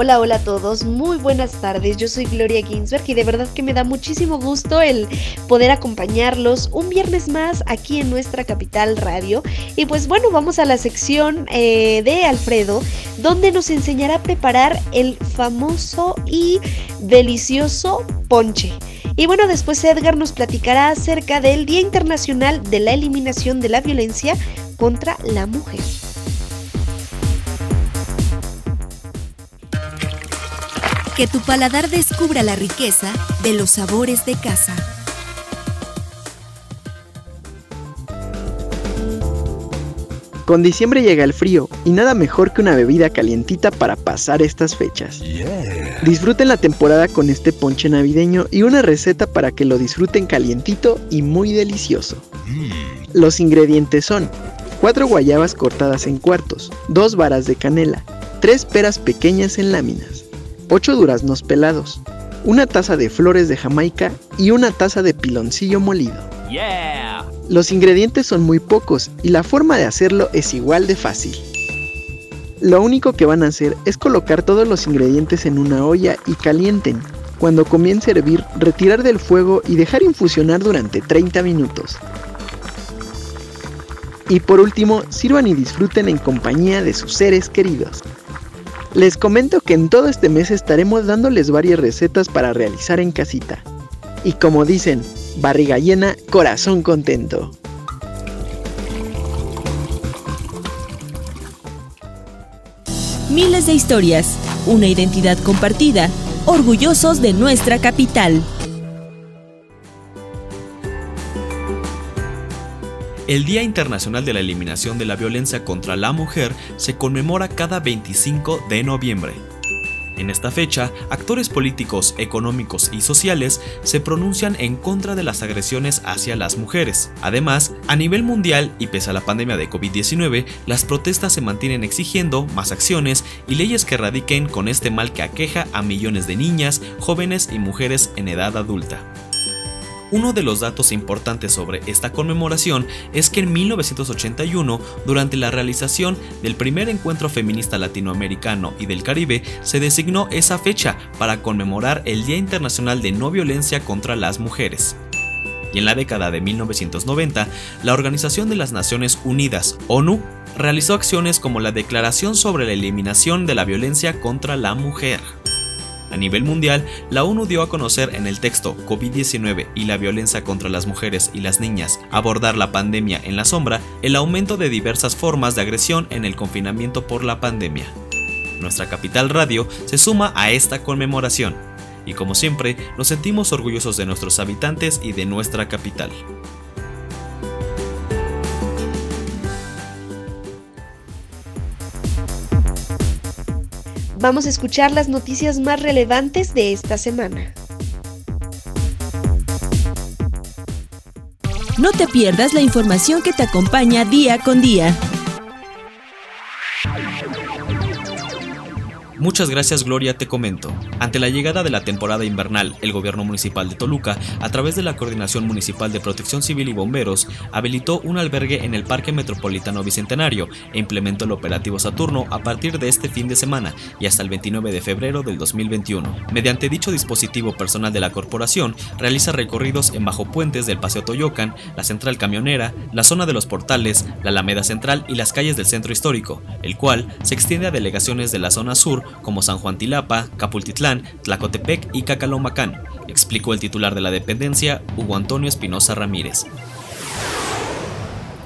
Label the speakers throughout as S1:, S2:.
S1: Hola, hola a todos, muy buenas tardes. Yo soy Gloria Ginsberg y de verdad que me da muchísimo gusto el poder acompañarlos un viernes más aquí en nuestra capital radio. Y pues bueno, vamos a la sección eh, de Alfredo, donde nos enseñará a preparar el famoso y delicioso ponche. Y bueno, después Edgar nos platicará acerca del Día Internacional de la Eliminación de la Violencia contra la Mujer.
S2: Que tu paladar descubra la riqueza de los sabores de casa.
S3: Con diciembre llega el frío y nada mejor que una bebida calientita para pasar estas fechas. Disfruten la temporada con este ponche navideño y una receta para que lo disfruten calientito y muy delicioso. Mm. Los ingredientes son 4 guayabas cortadas en cuartos, 2 varas de canela, 3 peras pequeñas en láminas, 8 duraznos pelados, una taza de flores de Jamaica y una taza de piloncillo molido. Los ingredientes son muy pocos y la forma de hacerlo es igual de fácil. Lo único que van a hacer es colocar todos los ingredientes en una olla y calienten. Cuando comience a hervir, retirar del fuego y dejar infusionar durante 30 minutos. Y por último, sirvan y disfruten en compañía de sus seres queridos. Les comento que en todo este mes estaremos dándoles varias recetas para realizar en casita. Y como dicen, barriga llena, corazón contento.
S2: Miles de historias, una identidad compartida, orgullosos de nuestra capital.
S4: El Día Internacional de la Eliminación de la Violencia contra la Mujer se conmemora cada 25 de noviembre. En esta fecha, actores políticos, económicos y sociales se pronuncian en contra de las agresiones hacia las mujeres. Además, a nivel mundial y pese a la pandemia de COVID-19, las protestas se mantienen exigiendo más acciones y leyes que erradiquen con este mal que aqueja a millones de niñas, jóvenes y mujeres en edad adulta. Uno de los datos importantes sobre esta conmemoración es que en 1981, durante la realización del primer encuentro feminista latinoamericano y del Caribe, se designó esa fecha para conmemorar el Día Internacional de No Violencia contra las Mujeres. Y en la década de 1990, la Organización de las Naciones Unidas, ONU, realizó acciones como la Declaración sobre la Eliminación de la Violencia contra la Mujer. A nivel mundial, la ONU dio a conocer en el texto COVID-19 y la violencia contra las mujeres y las niñas, abordar la pandemia en la sombra, el aumento de diversas formas de agresión en el confinamiento por la pandemia. Nuestra capital radio se suma a esta conmemoración y como siempre nos sentimos orgullosos de nuestros habitantes y de nuestra capital.
S1: Vamos a escuchar las noticias más relevantes de esta semana.
S2: No te pierdas la información que te acompaña día con día.
S4: Muchas gracias Gloria, te comento. Ante la llegada de la temporada invernal, el gobierno municipal de Toluca, a través de la Coordinación Municipal de Protección Civil y Bomberos, habilitó un albergue en el Parque Metropolitano Bicentenario e implementó el operativo Saturno a partir de este fin de semana y hasta el 29 de febrero del 2021. Mediante dicho dispositivo personal de la corporación, realiza recorridos en bajo puentes del Paseo Toyocan, la Central Camionera, la zona de los portales, la Alameda Central y las calles del centro histórico, el cual se extiende a delegaciones de la zona sur como San Juan Tilapa, Capultitlán, Tlacotepec y Cacalomacán, explicó el titular de la dependencia, Hugo Antonio Espinosa Ramírez.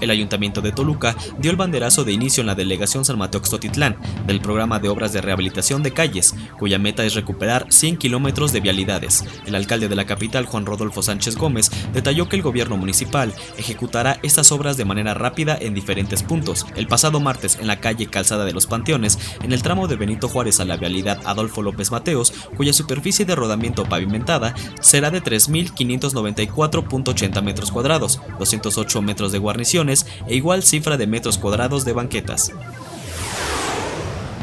S4: El Ayuntamiento de Toluca dio el banderazo de inicio en la delegación San Mateo Xotitlán del programa de obras de rehabilitación de calles, cuya meta es recuperar 100 kilómetros de vialidades. El alcalde de la capital, Juan Rodolfo Sánchez Gómez, detalló que el gobierno municipal ejecutará estas obras de manera rápida en diferentes puntos. El pasado martes, en la calle Calzada de los Panteones, en el tramo de Benito Juárez a la vialidad Adolfo López Mateos, cuya superficie de rodamiento pavimentada será de 3.594.80 metros cuadrados, 208 metros de guarnición e igual cifra de metros cuadrados de banquetas.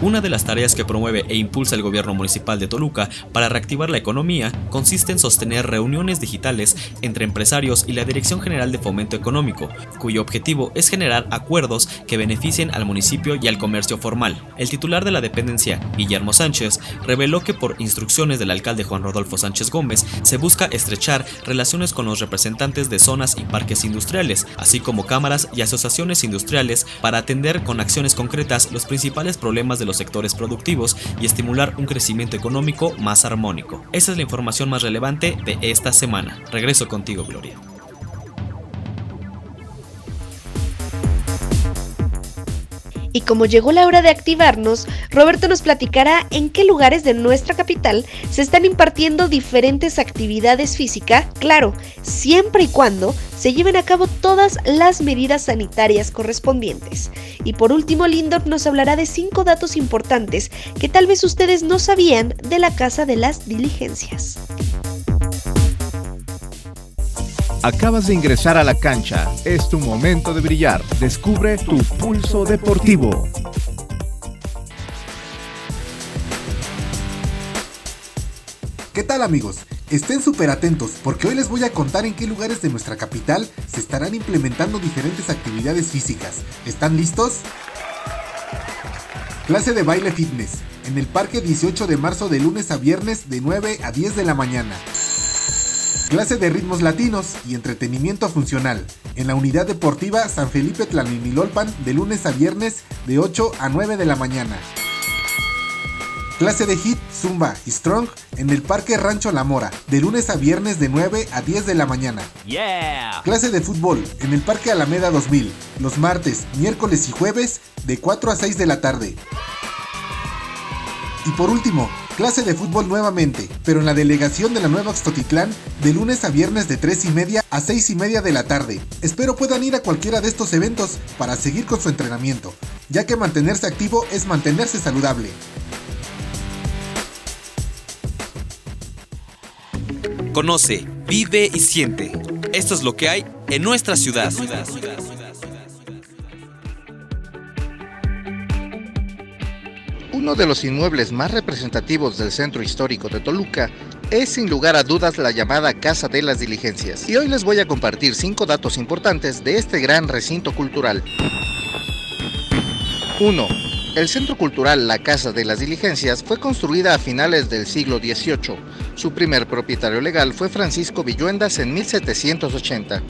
S4: Una de las tareas que promueve e impulsa el gobierno municipal de Toluca para reactivar la economía consiste en sostener reuniones digitales entre empresarios y la Dirección General de Fomento Económico, cuyo objetivo es generar acuerdos que beneficien al municipio y al comercio formal. El titular de la dependencia, Guillermo Sánchez, reveló que por instrucciones del alcalde Juan Rodolfo Sánchez Gómez se busca estrechar relaciones con los representantes de zonas y parques industriales, así como cámaras y asociaciones industriales para atender con acciones concretas los principales problemas de los sectores productivos y estimular un crecimiento económico más armónico. Esa es la información más relevante de esta semana. Regreso contigo, Gloria.
S1: Y como llegó la hora de activarnos, Roberto nos platicará en qué lugares de nuestra capital se están impartiendo diferentes actividades físicas, claro, siempre y cuando se lleven a cabo todas las medidas sanitarias correspondientes. Y por último, Lindor nos hablará de cinco datos importantes que tal vez ustedes no sabían de la Casa de las Diligencias.
S5: Acabas de ingresar a la cancha. Es tu momento de brillar. Descubre tu pulso deportivo.
S6: ¿Qué tal amigos? Estén súper atentos porque hoy les voy a contar en qué lugares de nuestra capital se estarán implementando diferentes actividades físicas. ¿Están listos? Clase de baile fitness en el parque 18 de marzo de lunes a viernes de 9 a 10 de la mañana. Clase de ritmos latinos y entretenimiento funcional en la unidad deportiva San Felipe Tlalnimilolpan de lunes a viernes de 8 a 9 de la mañana. Clase de hit, zumba y strong en el Parque Rancho La Mora de lunes a viernes de 9 a 10 de la mañana. Clase de fútbol en el Parque Alameda 2000 los martes, miércoles y jueves de 4 a 6 de la tarde. Y por último, Clase de fútbol nuevamente, pero en la delegación de la Nueva Extotitlán de lunes a viernes de 3 y media a 6 y media de la tarde. Espero puedan ir a cualquiera de estos eventos para seguir con su entrenamiento, ya que mantenerse activo es mantenerse saludable.
S7: Conoce, vive y siente. Esto es lo que hay en nuestra ciudad.
S8: Uno de los inmuebles más representativos del centro histórico de Toluca es sin lugar a dudas la llamada Casa de las Diligencias. Y hoy les voy a compartir cinco datos importantes de este gran recinto cultural. 1. El centro cultural La Casa de las Diligencias fue construida a finales del siglo XVIII. Su primer propietario legal fue Francisco Villuendas en 1780.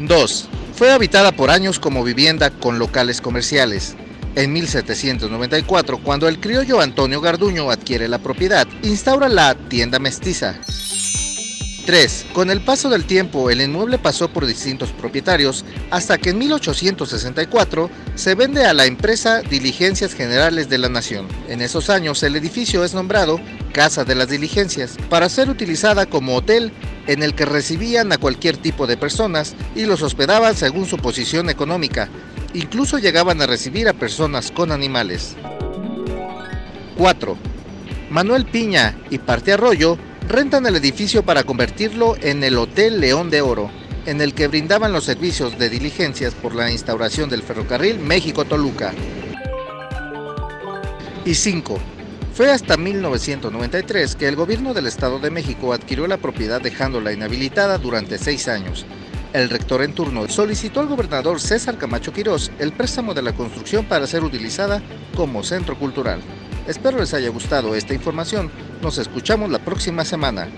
S8: 2. Fue habitada por años como vivienda con locales comerciales. En 1794, cuando el criollo Antonio Garduño adquiere la propiedad, instaura la tienda mestiza. 3. Con el paso del tiempo, el inmueble pasó por distintos propietarios hasta que en 1864 se vende a la empresa Diligencias Generales de la Nación. En esos años, el edificio es nombrado Casa de las Diligencias para ser utilizada como hotel en el que recibían a cualquier tipo de personas y los hospedaban según su posición económica, Incluso llegaban a recibir a personas con animales. 4. Manuel Piña y Parte Arroyo rentan el edificio para convertirlo en el Hotel León de Oro, en el que brindaban los servicios de diligencias por la instauración del ferrocarril México-Toluca. Y 5. Fue hasta 1993 que el gobierno del Estado de México adquirió la propiedad dejándola inhabilitada durante seis años, el rector en turno solicitó al gobernador César Camacho Quirós el préstamo de la construcción para ser utilizada como centro cultural. Espero les haya gustado esta información. Nos escuchamos la próxima semana.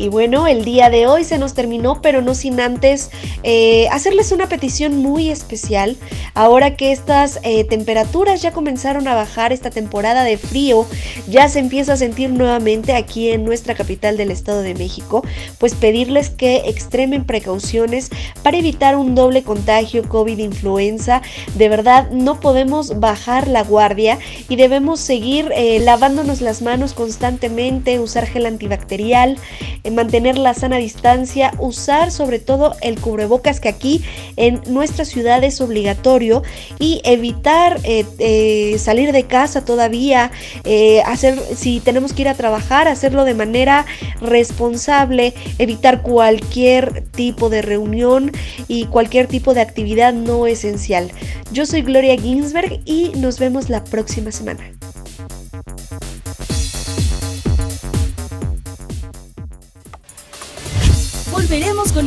S1: Y bueno, el día de hoy se nos terminó, pero no sin antes eh, hacerles una petición muy especial. Ahora que estas eh, temperaturas ya comenzaron a bajar, esta temporada de frío ya se empieza a sentir nuevamente aquí en nuestra capital del Estado de México, pues pedirles que extremen precauciones para evitar un doble contagio COVID-influenza. De verdad, no podemos bajar la guardia y debemos seguir eh, lavándonos las manos constantemente, usar gel antibacterial mantener la sana distancia, usar sobre todo el cubrebocas que aquí en nuestra ciudad es obligatorio y evitar eh, eh, salir de casa todavía, hacer si tenemos que ir a trabajar, hacerlo de manera responsable, evitar cualquier tipo de reunión y cualquier tipo de actividad no esencial. Yo soy Gloria Ginsberg y nos vemos la próxima semana.